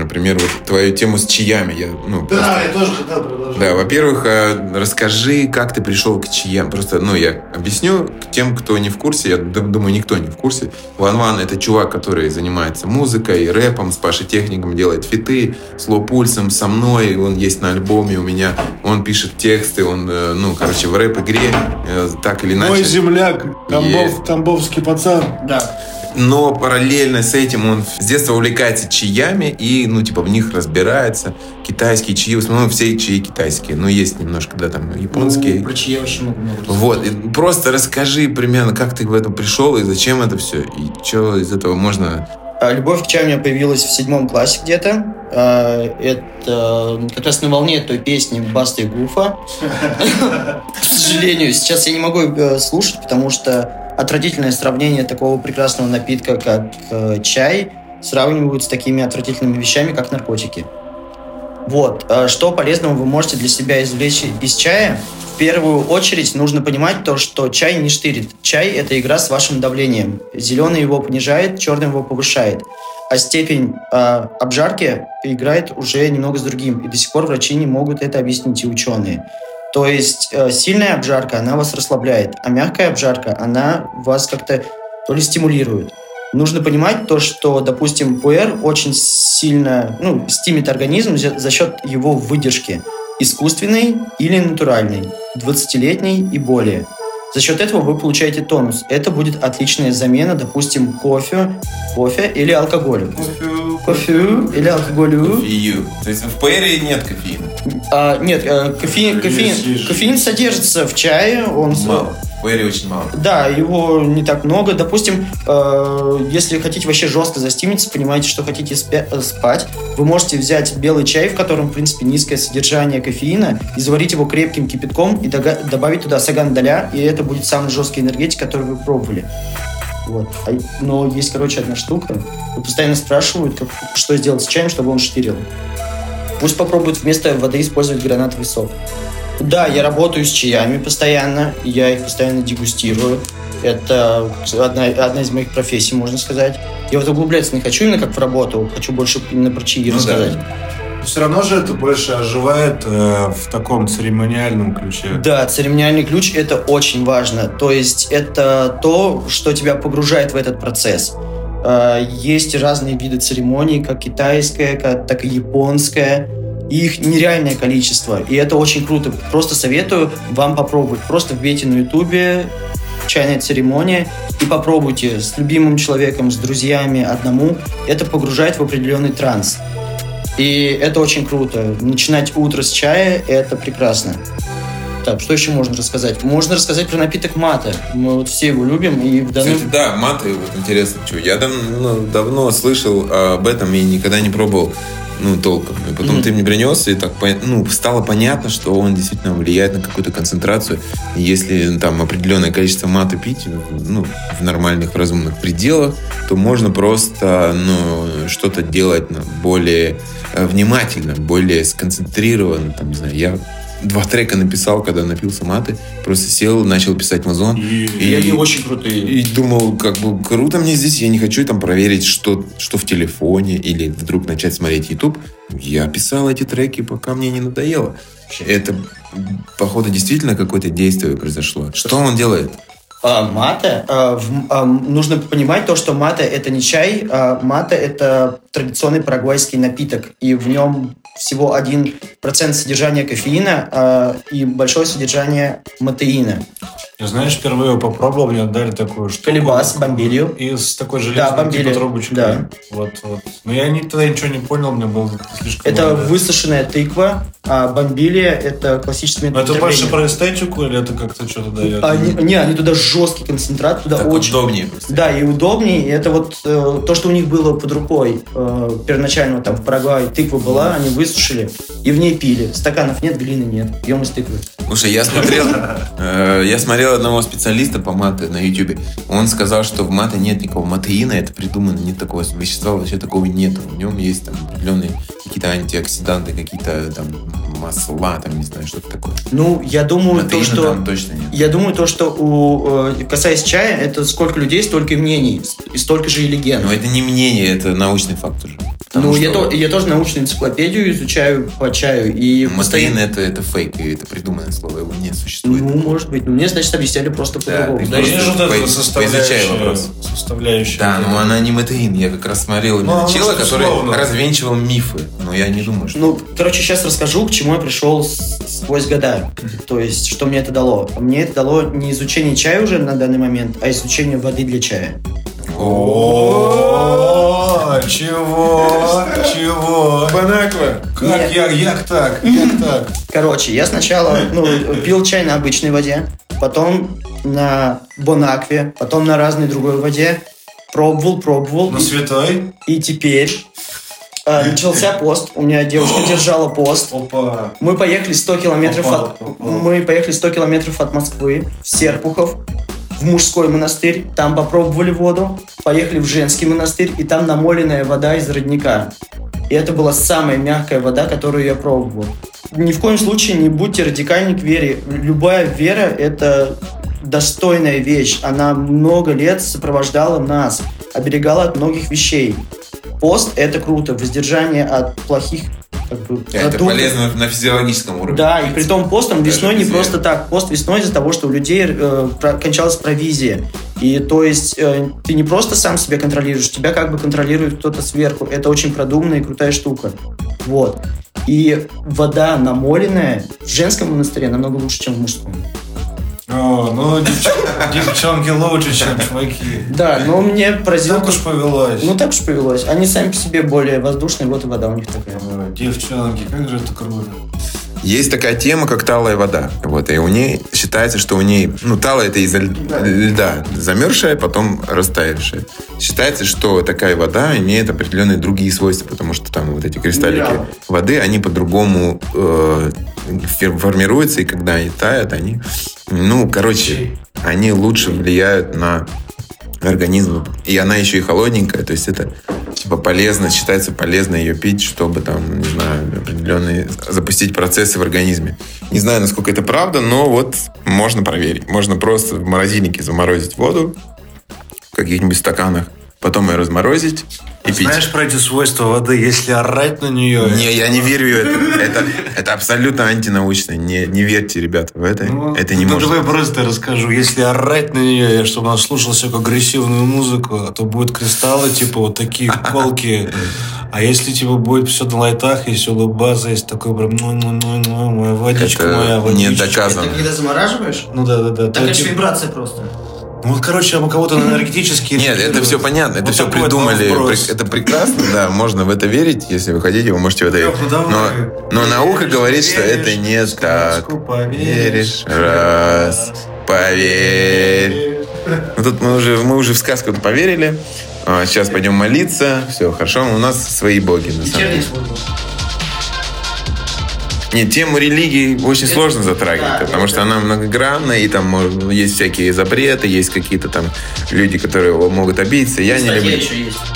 например, вот твою тему с чаями. Я, ну, просто- я тоже хотел предложить. Да, во-первых, э, расскажи, как ты пришел к чаям. Просто, ну, я объясню тем, кто не в курсе. Я думаю, никто не в курсе. Ван Ван — это чувак, который занимается музыкой, рэпом, с Пашей Техником, делает фиты, с Ло Пульсом, со мной. Он есть на альбоме у меня. Он пишет тексты, он, э, ну, короче, в рэп-игре э, так или иначе. Мой земляк, Тамбов, Есть. Тамбовский пацан. Да. Но параллельно с этим он с детства увлекается чаями и, ну, типа, в них разбирается. Китайские чаи, в основном все чаи китайские. Но есть немножко, да, там, японские. Ну, про чаи очень много. Вот, и просто расскажи примерно, как ты в этом пришел и зачем это все, и что из этого можно... А, Любовь к чаю у меня появилась в седьмом классе где-то. А, Это как раз на волне той песни Баста и Гуфа. К сожалению, сейчас я не могу э, слушать, потому что отвратительное сравнение такого прекрасного напитка, как э, чай, сравнивают с такими отвратительными вещами, как наркотики. Вот. а Что полезного вы можете для себя извлечь из чая? В первую очередь нужно понимать то, что чай не штырит. Чай – это игра с вашим давлением. Зеленый его понижает, черный его повышает. А степень а, обжарки играет уже немного с другим. И до сих пор врачи не могут это объяснить, и ученые. То есть э, сильная обжарка, она вас расслабляет, а мягкая обжарка, она вас как-то то ли стимулирует. Нужно понимать то, что, допустим, пуэр очень сильно ну, стимит организм за, счет его выдержки. Искусственной или натуральной, 20-летней и более. За счет этого вы получаете тонус. Это будет отличная замена, допустим, кофе, кофе или алкоголю. Кофе или алкоголю. Кофею. То есть в ПР нет кофеина? А, нет, э, кофеин, кофеин, кофеин содержится в чае, он Мало. В ПР очень мало. Да, его не так много. Допустим, э, если хотите вообще жестко застимиться, понимаете, что хотите спя- э, спать, вы можете взять белый чай, в котором, в принципе, низкое содержание кофеина, и заварить его крепким кипятком и добавить туда саган-даля, и это будет самый жесткий энергетик, который вы пробовали. Вот. А- но есть, короче, одна штука. Вот постоянно спрашивают, как- что сделать с чаем, чтобы он штырил. Пусть попробуют вместо воды использовать гранатовый сок. Да, я работаю с чаями постоянно, я их постоянно дегустирую. Это одна, одна из моих профессий, можно сказать. Я вот углубляться не хочу именно как в работу, хочу больше именно про чаи Ну да. Все равно же это больше оживает э, в таком церемониальном ключе. Да, церемониальный ключ – это очень важно. То есть это то, что тебя погружает в этот процесс. Э, Есть разные виды церемоний, как китайская, как- так и японская. Их нереальное количество. И это очень круто. Просто советую вам попробовать. Просто вбейте на ютубе чайная церемония и попробуйте с любимым человеком, с друзьями, одному. Это погружает в определенный транс. И это очень круто. Начинать утро с чая – это прекрасно. Так, что еще можно рассказать? Можно рассказать про напиток мата. Мы вот все его любим, и в данный... Кстати, да, маты, вот интересно, что я дав- ну, давно слышал об этом и никогда не пробовал, ну, толком. И потом Мгм. ты мне принес, и так, ну, стало понятно, что он действительно влияет на какую-то концентрацию. Если там определенное количество маты пить, ну, в нормальных, разумных пределах, то можно просто, ну, что-то делать ну, более э, внимательно, более сконцентрированно, там, не знаю, я два трека написал, когда напился маты, просто сел, начал писать музон, И, И они очень крутые. и думал, как бы круто мне здесь, я не хочу там проверить, что, что в телефоне, или вдруг начать смотреть YouTube. Я писал эти треки, пока мне не надоело. Это, походу, действительно какое-то действие произошло. Что он делает? А, мата, а, в- а, нужно понимать то, что мата это не чай, а мата это традиционный парагвайский напиток, и в нем всего 1% содержания кофеина а, и большое содержание матеина. я, знаешь, впервые его попробовал, мне дали такую штуку. Колебас, бомбилью. И с такой Да, железной бомбили. типа трубочкой. Да. Вот, вот. Но я ни- тогда ничего не понял, мне было слишком... Это много. высушенная тыква, а бомбилия это классический Но метод это больше про эстетику или это как-то что-то дает? Они, не, они туда жесткий концентрат, туда Так очень... удобнее просто. Да, и удобнее. И это вот э, то, что у них было под рукой э, первоначально вот там в Парагвае. Тыква была, они высушили и в ней пили. Стаканов нет, глины нет. Пьем из тыквы. Слушай, я смотрел, [LAUGHS] э, я смотрел одного специалиста по мате на YouTube. Он сказал, что в мате нет никакого матеина, это придумано, нет такого вещества, вообще такого нету. В нем есть там определенные какие-то антиоксиданты, какие-то там масла, там не знаю, что-то такое. Ну, я думаю, то, Матеина что... там точно нет. Я думаю, то, что у, э, касаясь чая, это сколько людей, столько и мнений, и столько же и легенд. Но это не мнение, это научный факт уже. Потому Ну, я, что то- я тоже научную энциклопедию изучаю по чаю. И Матеин постоянно... это, это фейк, и это придуманное слово, его не существует. Ну, может быть. Ну, мне, значит, объясняли просто по-другому. Да есть же вот эта По- составляющая. вопрос. Составляющая. Да, но она не матеин. Я как раз смотрел Ну, именно оно чела, что, который условно. развенчивал мифы. Но я не думаю, что... Ну, короче, сейчас расскажу, к чему я пришел с- сквозь года. То есть, что мне это дало. Мне это дало не изучение чая уже на данный момент, а изучение воды для чая. О, чего? Чего? Банаква! Как я, як так? Як так? Короче, я сначала ну, пил чай на обычной воде, потом на бонакве, потом на разной другой воде. Пробовал, пробовал. На святой? и теперь э, начался пост. У меня девушка [GASPS] держала пост. Опа. Мы поехали 100 километров от... Мы поехали 100 километров от Москвы, в Серпухов, в мужской монастырь. Там попробовали воду. Поехали в женский монастырь, и там намоленная вода из родника. И это была самая мягкая вода, которую я пробовал. Ни в коем случае не будьте радикальны к вере. Любая вера – это достойная вещь. Она много лет сопровождала нас, оберегала от многих вещей. Пост – это круто. Воздержание от плохих как бы, Это полезно на физиологическом уровне. Да, и при том постом Даже весной не просто так. Пост весной из-за того, что у людей э, кончалась провизия. И то есть э, ты не просто сам себя контролируешь, тебя как бы контролирует кто-то сверху. Это очень продуманная и крутая штука. Вот. И вода намоленная в женском монастыре намного лучше, чем в мужском. О, ну, девч- [LAUGHS] девчонки лучше, чем чуваки. Да, но мне поразило... Так уж повелось. Ну так уж повелось. Они сами по себе более воздушные, вот и вода у них такая. Ой, Девчонки, как же это круто. Есть такая тема, как талая вода. Вот, и у ней считается, что у ней, ну, талая это из-за ль- льда, замерзшая, потом растаявшая. Считается, что такая вода имеет определенные другие свойства, потому что там вот эти кристаллики Минералы. воды, они по-другому э, формируются, и когда они тают, они, ну, короче, они лучше влияют на организм. И она еще и холодненькая, то есть это типа полезно, считается полезно ее пить, чтобы там, не знаю, определенные запустить процессы в организме. Не знаю, насколько это правда, но вот можно проверить. Можно просто в морозильнике заморозить воду в каких-нибудь стаканах, потом ее разморозить и пить. Знаешь про эти свойства воды? Если орать на нее... Не, я не верю в это. [LAUGHS] Это, это абсолютно антинаучно. Не, не верьте, ребята, в это. Ну, это не ну, может. давай просто расскажу. Если орать на нее, чтобы она слушала всякую агрессивную музыку, то будут кристаллы, типа, вот такие колки. [LAUGHS] А если, типа, будет все на лайтах, если улыбаться, есть такой прям, ну, ну, ну, ну, моя водичка, Это моя не водичка. доказано. Это когда замораживаешь? Ну, да, да, да. Так То, это типа, вибрация просто. Ну, вот, короче, у кого-то на энергетические... Нет, это все понятно, это Вот все придумали. Это прекрасно, да, можно в это верить, если вы хотите, вы можете в это верить. Ну. Но, но наука говорит, что это не так. поверишь. Веришь, раз, поверь. Ну, тут мы уже, мы уже в сказку поверили. А, сейчас пойдем молиться. Все, хорошо. У нас свои боги, на самом деле. Нет, тему религии очень Это- сложно затрагивать, да, потому это- что она многогранная, и там есть всякие запреты, есть какие-то там люди, которые могут обидеться. Я не люблю.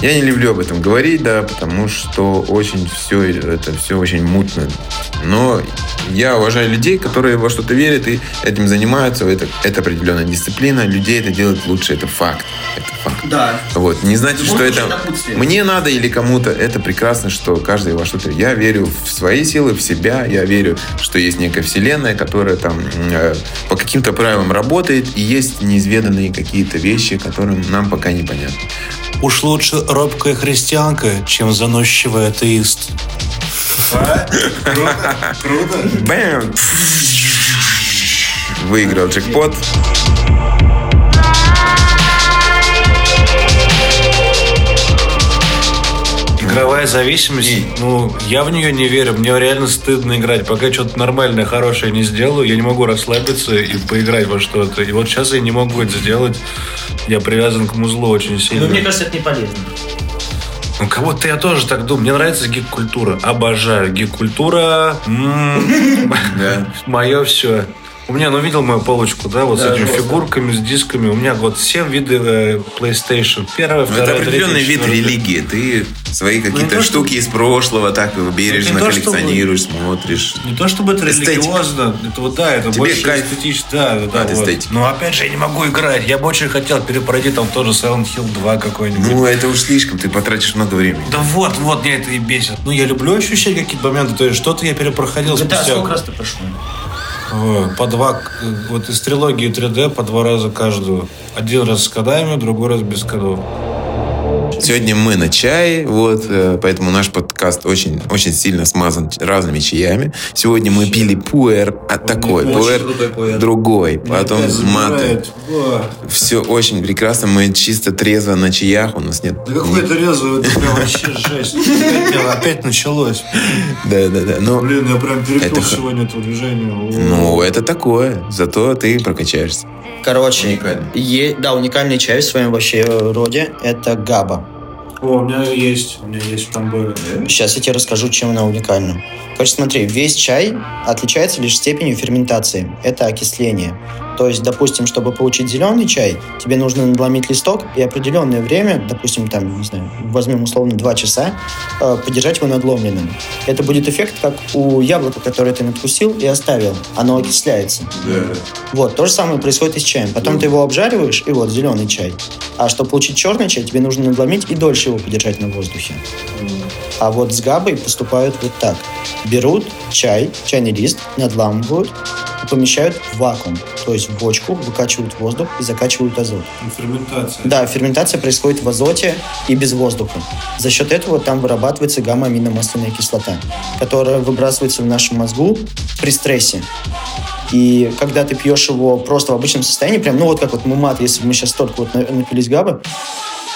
Я не люблю об этом говорить, да, потому что очень все это все очень мутно. Но я уважаю людей, которые во что-то верят и этим занимаются. Это, это определенная дисциплина. Людей это делает лучше. Это факт. Это факт. Да. Вот. Не значит, что это мне надо или кому-то. Это прекрасно, что каждый во что-то. Я верю в свои силы, в себя. Я верю, что есть некая вселенная, которая там э, по каким-то правилам работает. И есть неизведанные какие-то вещи, которые нам пока непонятны. Уж лучше робкая христианка, чем заносчивый атеист. Круто, круто. Бэм! Выиграл джекпот. Игровая зависимость, ну, я в нее не верю, мне реально стыдно играть. Пока я что-то нормальное, хорошее не сделаю, я не могу расслабиться и поиграть во что-то. И вот сейчас я не могу это сделать. Я привязан к музлу очень сильно. Но мне кажется, это не полезно. Ну, кого-то я тоже так думаю. Мне нравится гик-культура. Обожаю. Гик-культура. Мое все. У меня, ну, видел мою полочку, да, вот с Да, этими жестко. фигурками, с дисками. У меня вот все виды э, PlayStation. Первая, Ну, вторая, это определенный третья, вид религии. Ты свои не какие-то то, штуки из прошлого так бережно Ну, то, чтобы- коллекционируешь, смотришь. Не то чтобы это Эстетика. религиозно, это вот да, это Тебе больше кайф эстетично, да, да, от вот. эстетики. Но опять же я не могу играть. Я бы очень хотел перепройти там тоже Silent Hill 2 какой-нибудь. Ну, это уж слишком, ты потратишь много времени. да вот, вот, меня это и бесит. Ну, я люблю ощущать какие-то моменты, то есть что-то я перепроходил GTA спустя сколько раз ты прошел? По два, э, вот из трилогии 3D по два раза каждую. Один раз с кодами, другой раз без кодов. Сегодня мы на чае, вот, э, поэтому наш подкаст очень, очень сильно смазан разными чаями. Сегодня мы пили пуэр, а такой, пуэр другой, потом маты. Все очень прекрасно, мы чисто трезво на чаях, у нас нет... Да какой это резвый, это прям вообще жесть. Опять, началось. Да, да, да, но... Блин, я прям перепил Это сегодня этого движения. О. Ну, это такое, зато ты прокачаешься. Короче, Уникальный. е- да, уникальный чай в своем вообще роде – это габа. О, у меня есть, у меня есть в Тамбове. Сейчас я тебе расскажу, чем она уникальна. Короче, смотри, весь чай отличается лишь степенью ферментации. Это окисление. То есть, допустим, чтобы получить зеленый чай, тебе нужно надломить листок и определенное время, допустим, там, не знаю, возьмем условно 2 часа, э, подержать его надломленным. Это будет эффект, как у яблока, которое ты надкусил и оставил. Оно окисляется. Вот, то же самое происходит и с чаем. Потом ты его обжариваешь, и вот, зеленый чай. А чтобы получить черный чай, тебе нужно надломить и дольше его подержать на воздухе. А вот с габой поступают вот так. Берут чай, чайный лист, надламывают и помещают в вакуум, то есть в бочку, выкачивают воздух и закачивают азот. Ферментация. Да, ферментация происходит в азоте и без воздуха. За счет этого там вырабатывается гамма-аминомасляная кислота, которая выбрасывается в нашем мозгу при стрессе. И когда ты пьешь его просто в обычном состоянии, прям, ну вот как вот мумат, если бы мы сейчас только вот на- напились габы,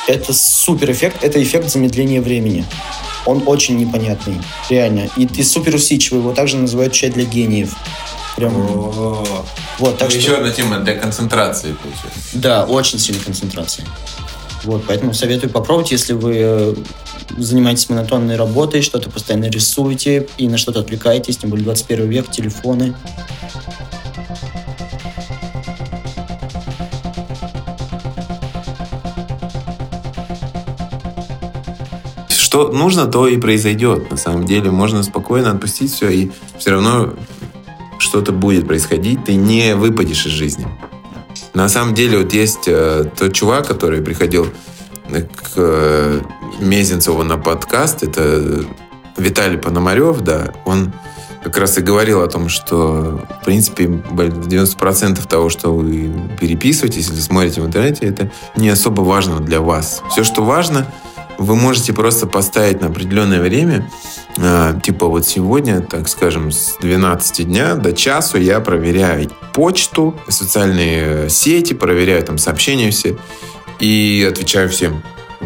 это супер эффект, это эффект замедления времени. Он очень непонятный, реально. И ты супер усидчивый, его также называют чай для гениев. Прям, вот, так что... одна тема для концентрации, получается. Да, очень сильная концентрация. Вот, поэтому советую попробовать, если вы э, занимаетесь монотонной работой, что-то постоянно рисуете и на что-то отвлекаетесь, тем более 21 век, телефоны. что нужно, то и произойдет. На самом деле можно спокойно отпустить все, и все равно что-то будет происходить, ты не выпадешь из жизни. На самом деле вот есть э, тот чувак, который приходил к э, Мезенцеву на подкаст, это Виталий Пономарев, да, он как раз и говорил о том, что, в принципе, 90% того, что вы переписываетесь или смотрите в интернете, это не особо важно для вас. Все, что важно, вы можете просто поставить на определенное время, э, типа вот сегодня, так скажем, с 12 дня до часу я проверяю почту, социальные сети, проверяю там сообщения все и отвечаю всем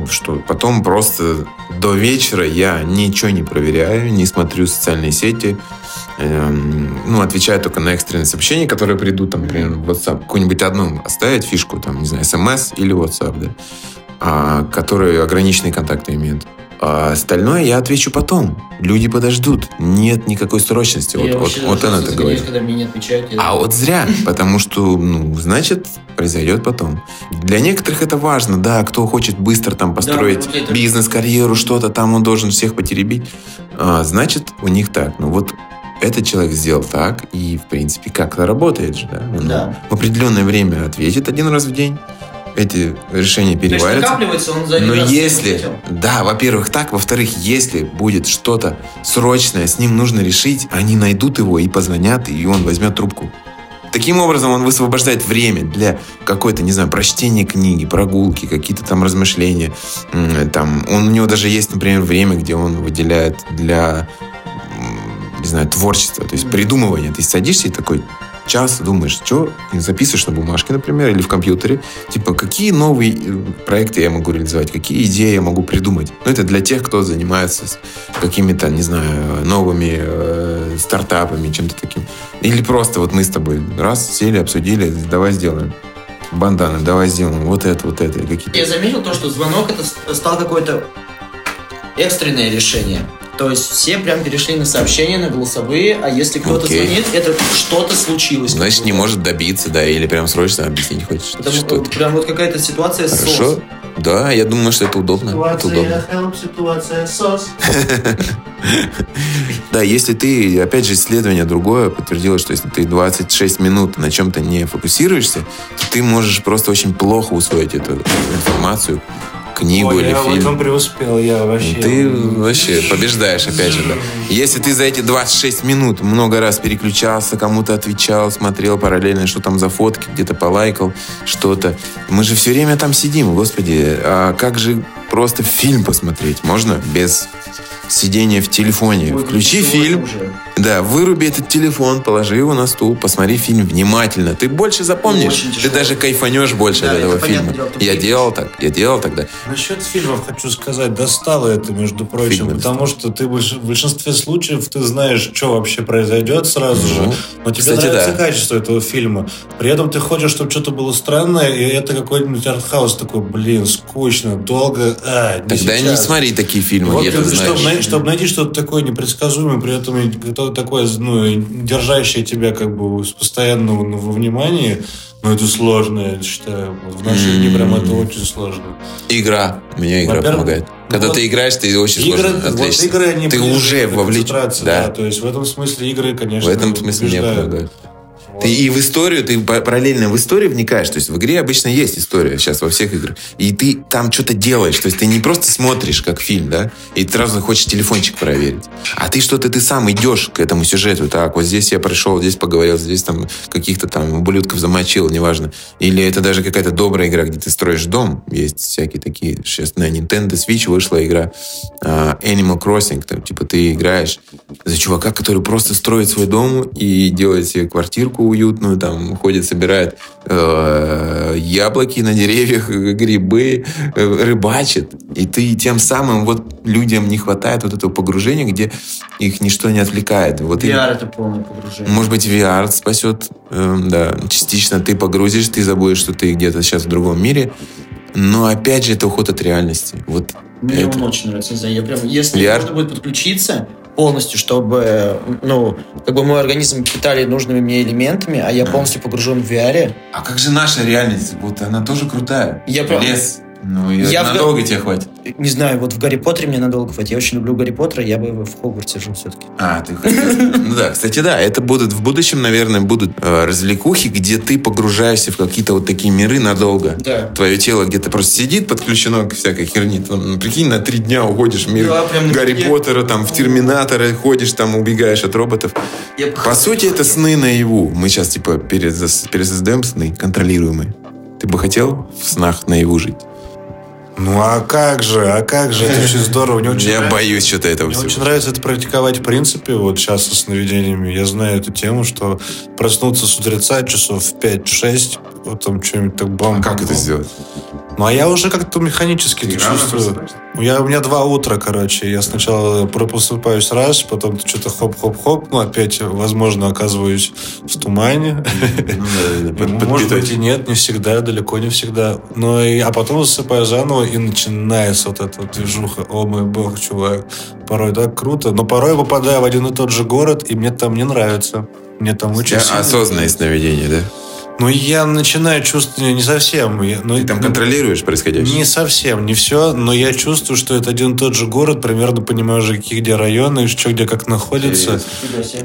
что потом просто до вечера я ничего не проверяю, не смотрю социальные сети, эм, ну, отвечаю только на экстренные сообщения, которые придут, там, например, в WhatsApp, какую-нибудь одну оставить фишку, там, не знаю, смс или WhatsApp, да, а, которые ограниченные контакты имеют. А остальное я отвечу потом. Люди подождут. Нет никакой срочности. Я вот вот, вот она это говорит. когда мне не отвечают. я- А вот зря, [LAUGHS] потому что, ну, значит, произойдет потом. Для некоторых это важно, да, кто хочет быстро там построить вот это- бизнес, карьеру, что-то там, он должен всех потеребить. А, значит, у них так. Ну вот этот человек сделал так, и, в принципе, как-то работает же, да? Он Да. в определенное время ответит один раз в день, эти решения переварятся. Но если, да, во-первых, так, во-вторых, если будет что-то срочное, с ним нужно решить, они найдут его и позвонят, и он возьмет трубку. Таким образом, он высвобождает время для какой-то, не знаю, прочтения книги, прогулки, какие-то там размышления. Там, он, у него даже есть, например, время, где он выделяет для, не знаю, творчества, то есть придумывания. Ты садишься и такой час думаешь, что записываешь на бумажке, например, или в компьютере, типа, какие новые э, проекты я могу реализовать, какие идеи я могу придумать. Ну, это для тех, кто занимается какими-то, не знаю, новыми э, стартапами, чем-то таким. Или просто вот мы с тобой раз сели, обсудили, давай сделаем. Банданы, давай сделаем вот это, вот это. Какие-то Я заметил то, что звонок это стал какое-то экстренное решение. То есть все прям перешли на сообщения, на голосовые, а если кто-то Окей. звонит, это что-то случилось. Значит, не может добиться, да, или прям срочно объяснить хочешь. Потому что прям вот какая-то ситуация с Хорошо. Да, я думаю, что это удобно. Это удобно. help, ситуация сос. [LAUGHS] Да, если ты, опять же, исследование другое подтвердило, что если ты 26 минут на чем-то не фокусируешься, то ты можешь просто очень плохо усвоить эту информацию, книгу Ой, или я в фильм. этом преуспел, я вообще... Ты вообще побеждаешь, опять же, да. Если ты за эти 26 минут много раз переключался, кому-то отвечал, смотрел параллельно, что там за фотки, где-то полайкал что-то. Мы же все время там сидим, господи. А как же просто фильм посмотреть? Можно без сидения в телефоне? Ой, Включи сегодня фильм, уже. да, выруби этот телефон, положи его на стул, посмотри фильм внимательно. Ты больше запомнишь, ты тяжело. даже кайфанешь больше Да, от это этого фильма. дело, Я делал так, я делал тогда. Насчет фильмов хочу сказать, достало это, между прочим, Фильмы потому что ты в большинстве случаев ты знаешь, что вообще произойдет сразу Ну, же, но тебе кстати, нравится да. качество этого фильма. При этом ты хочешь, чтобы что-то было странное, и это какой-нибудь артхаус такой, блин, скучно, долго, а, не Тогда не сейчас. смотри такие фильмы, Вот, ты чтобы, знаешь. чтобы найти что-то такое непредсказуемое, при этом такое, ну, держащее тебя как бы с постоянного ну, во внимании, ну, это сложно, я считаю. Вот в наши дни прям это очень сложно. Игра. Мне игра помогает. Когда вот ты играешь, ты очень Игры, сложно вот отвлечься. игры, они Ты уже вовлечен. концентрации, Да. То есть в этом смысле игры, В конечно, этом смысле мне побеждают. Ты и в историю, ты па- параллельно в историю вникаешь. То есть в игре обычно есть история сейчас во всех играх. И ты там что-то делаешь. То есть ты не просто смотришь как фильм, да, и ты сразу хочешь телефончик проверить. А ты что-то, ты сам идешь к этому сюжету. Так, вот здесь я пришел, здесь поговорил, здесь там каких-то там ублюдков замочил, неважно. Или это даже какая-то добрая игра, где ты строишь дом. Есть всякие такие. Сейчас на Nintendo Switch вышла игра а, Animal Crossing. Там, типа ты играешь за чувака, который просто строит свой дом и делает себе квартирку уютную, там ходит, собирает э, яблоки на деревьях, [LAUGHS] грибы, э, рыбачит. И ты тем самым вот людям не хватает вот этого погружения, где их ничто не отвлекает. Вот VR это полное погружение. может быть, VR спасет, эм, да, частично ты погрузишь, ты забудешь, что ты где-то сейчас в другом мире, но опять же это уход от реальности. Вот Мне это- он очень нравится, не знаю, я прям, если VR? можно будет подключиться полностью, чтобы, ну, как бы мой организм питали нужными мне элементами, а я полностью погружен в VR, А как же наша реальность? Вот она тоже крутая. Я Лес, Ну, Я в- надолго тебе хватит. Не знаю, вот в Гарри Поттере мне надолго хватит. Я очень люблю Гарри Поттера, я бы в Хогвартсе жил все-таки. А, ты. Ну да, кстати, да, это будут в будущем, наверное, будут э, развлекухи, где ты погружаешься в какие-то вот такие миры надолго. Да. Твое тело где-то просто сидит, подключено к всякой херни. Там, ну, прикинь, на три дня уходишь в мир Да, Гарри. Поттера, там, в Терминатора ходишь, там, убегаешь от роботов. Я По сути, это сны наяву. Мы сейчас, типа, пересоздаем сны, контролируемые. Ты бы хотел в снах наяву жить? Ну а как же, а как же, это очень здорово. Мне очень Я нравится. боюсь что-то этого Мне всего. очень нравится это практиковать в принципе, вот сейчас со сновидениями. Я знаю эту тему, что проснуться с утреца часов в 5-6, вот там что-нибудь так бам А как это сделать? Ну, а я уже как-то механически это чувствую. Я, у меня два утра, короче. Я сначала просыпаюсь раз, потом что-то хоп-хоп-хоп, ну, опять, возможно, оказываюсь в тумане. Ну, да, да, под- [LAUGHS] Может подпитать. быть, и нет, не всегда, далеко не всегда. Но и, а потом засыпаю заново, и начинается вот эта вот движуха. О мой бог, чувак. Порой так круто. Но порой попадаю в один и тот же город, и мне там не нравится. Мне там очень сильно- осознанное сновидение, да? Ну, я начинаю чувствовать не совсем. Я- ну, Ты там ну, контролируешь происходящее? Не совсем, не все, но я чувствую, что это один и тот же город, примерно понимаю уже, какие где районы, что где как находится.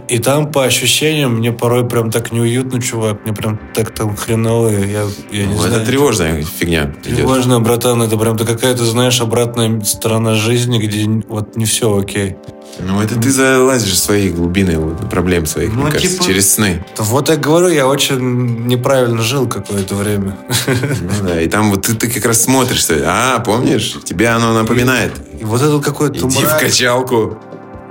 И там, по ощущениям, мне порой прям так неуютно, чувак. Мне прям так там хреново. Я, я не Ну, знаю. это тревожная фигня идет. Тревожно, братан, это прям то какая-то, знаешь, обратная сторона жизни, где вот не все окей. Ну, это ты залазишь в свои глубины проблем своих, Ну, мне кажется, типа- через сны. Вот я говорю, я очень неправильно жил какое-то время. Ну да, и там вот ты, ты как раз смотришь, а, помнишь, тебе оно напоминает. И вот это какой-то Иди в мрак. качалку.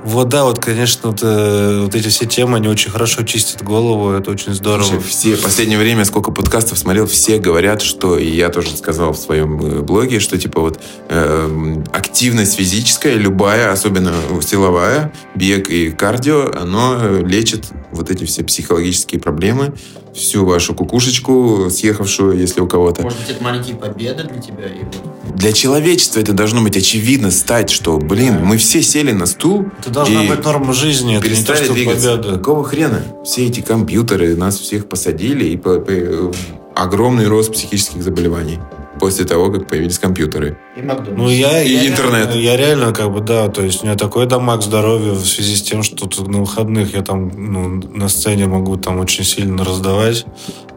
Вот да, вот, конечно, вот, э, вот эти все темы, они очень хорошо чистят голову, это очень здорово. Слушай, все, в последнее время сколько подкастов смотрел, все говорят, что, и я тоже сказал в своем э, блоге, что типа вот э, активность физическая, любая, особенно силовая, бег и кардио, оно лечит вот эти все психологические проблемы, всю вашу кукушечку, съехавшую, если у кого-то. Может быть, это маленькие победы для тебя? и вот- Для человечества это должно быть очевидно стать, что, блин, мы все сели на стул Это должна и быть норма жизни, это не то, что двигаться. победа. Какого хрена? Все эти компьютеры нас всех посадили, и по- по- огромный рост психических заболеваний после того, как появились компьютеры. И Макдональдс. Ну, я, И я интернет. реально- я реально, как бы, да, то есть у меня такой дамаг здоровья в связи с тем, что тут на выходных я там ну, на сцене могу там очень сильно раздавать,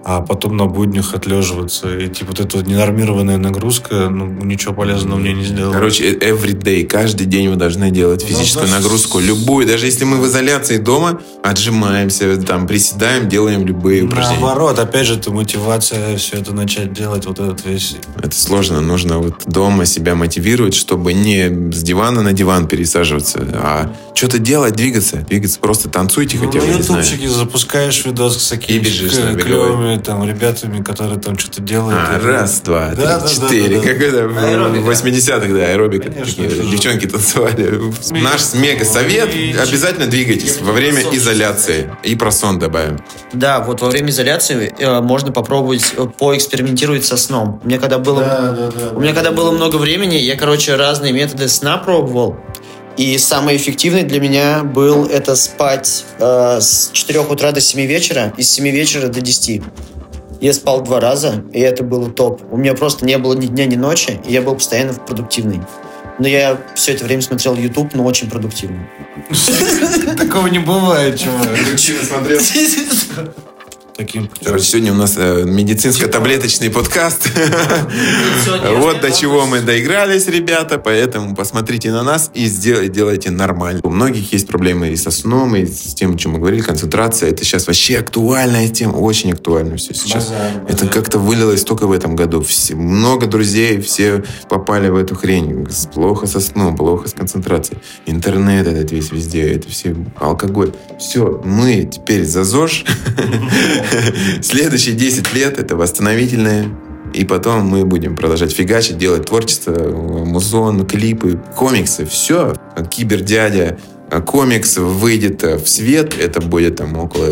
а потом на буднях отлеживаться. И типа вот эта вот ненормированная нагрузка, ну, ничего полезного мне не сделала. Короче, э- every day, каждый день вы должны делать Ну, физическую да. нагрузку, любую. Даже если мы в изоляции дома, отжимаемся, там, приседаем, делаем любые упражнения. Наоборот, опять же, это мотивация все это начать делать, вот этот весь... Это сложно. Нужно вот дома себя мотивировать, чтобы не с дивана на диван пересаживаться, а что-то делать, двигаться. Двигаться. Просто танцуйте хотя бы, ну, не знаю. запускаешь видос с такими И бежишь к- на беговой. клевыми там ребятами, которые там что-то делают. А, И- раз, два, три, Да, да, да, четыре. да, да. Как это в Аэробика. 80-х, да, аэробика. Конечно, Такие девчонки танцевали. Наш мега-совет. Обязательно двигайтесь во время изоляции. И про сон добавим. Да, вот во время изоляции э, можно попробовать э, поэкспериментировать со сном. У меня когда было, Да, да, да. у меня когда было много времени, я, короче, разные методы сна пробовал. И самый эффективный для меня был это спать э, с 4 утра до 7 вечера и с 7 вечера до 10. Я спал два раза, и это было топ. У меня просто не было ни дня, ни ночи, и я был постоянно продуктивный. Но я все это время смотрел YouTube, но очень продуктивно. [LAUGHS] Такого не бывает, чувак. смотрел. [LAUGHS] Таким путем. Сегодня у нас э, медицинско-таблеточный подкаст. Вот до чего мы доигрались, ребята. Поэтому посмотрите на нас и сделайте, делайте нормально. У многих есть проблемы и со сном, и с тем, о чем мы говорили. Концентрация. Это сейчас вообще актуальная тема. Очень актуально все сейчас. Это как-то вылилось только в этом году. Много друзей, все попали в эту хрень. Плохо со сном, плохо с концентрацией. Интернет этот весь везде, это все алкоголь. Все, мы теперь за ЗОЖ. [LAUGHS] [LAUGHS] Следующие 10 лет это восстановительное. И потом мы будем продолжать фигачить, делать творчество, музон, клипы, комиксы, все. Кибердядя, комикс выйдет э, в свет, это будет там около,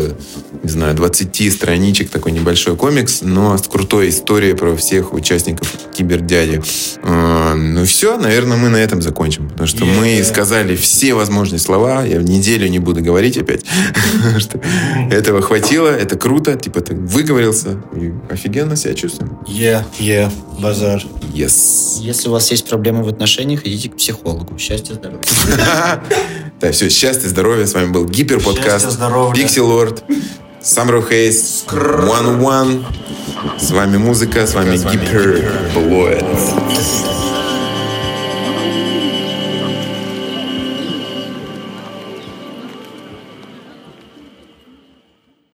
не знаю, 20 страничек, такой небольшой комикс, но с крутой историей про всех участников Кибердяди. Э, Ну все, наверное, мы на этом закончим, потому что мы сказали все возможные слова, я в неделю не буду говорить опять, [LAUGHS] этого хватило, это круто, типа ты выговорился, и офигенно себя чувствуем. Е, е, базар. Yes. Если у вас есть проблемы в отношениях, идите к психологу. Счастья, здоровья. [LAUGHS] Да, все, счастья, здоровья. С вами был. Счастья, здоровья. Пикси Лорд. Самро Хейс. One One. С вами музыка, с вами Гипер Блоид.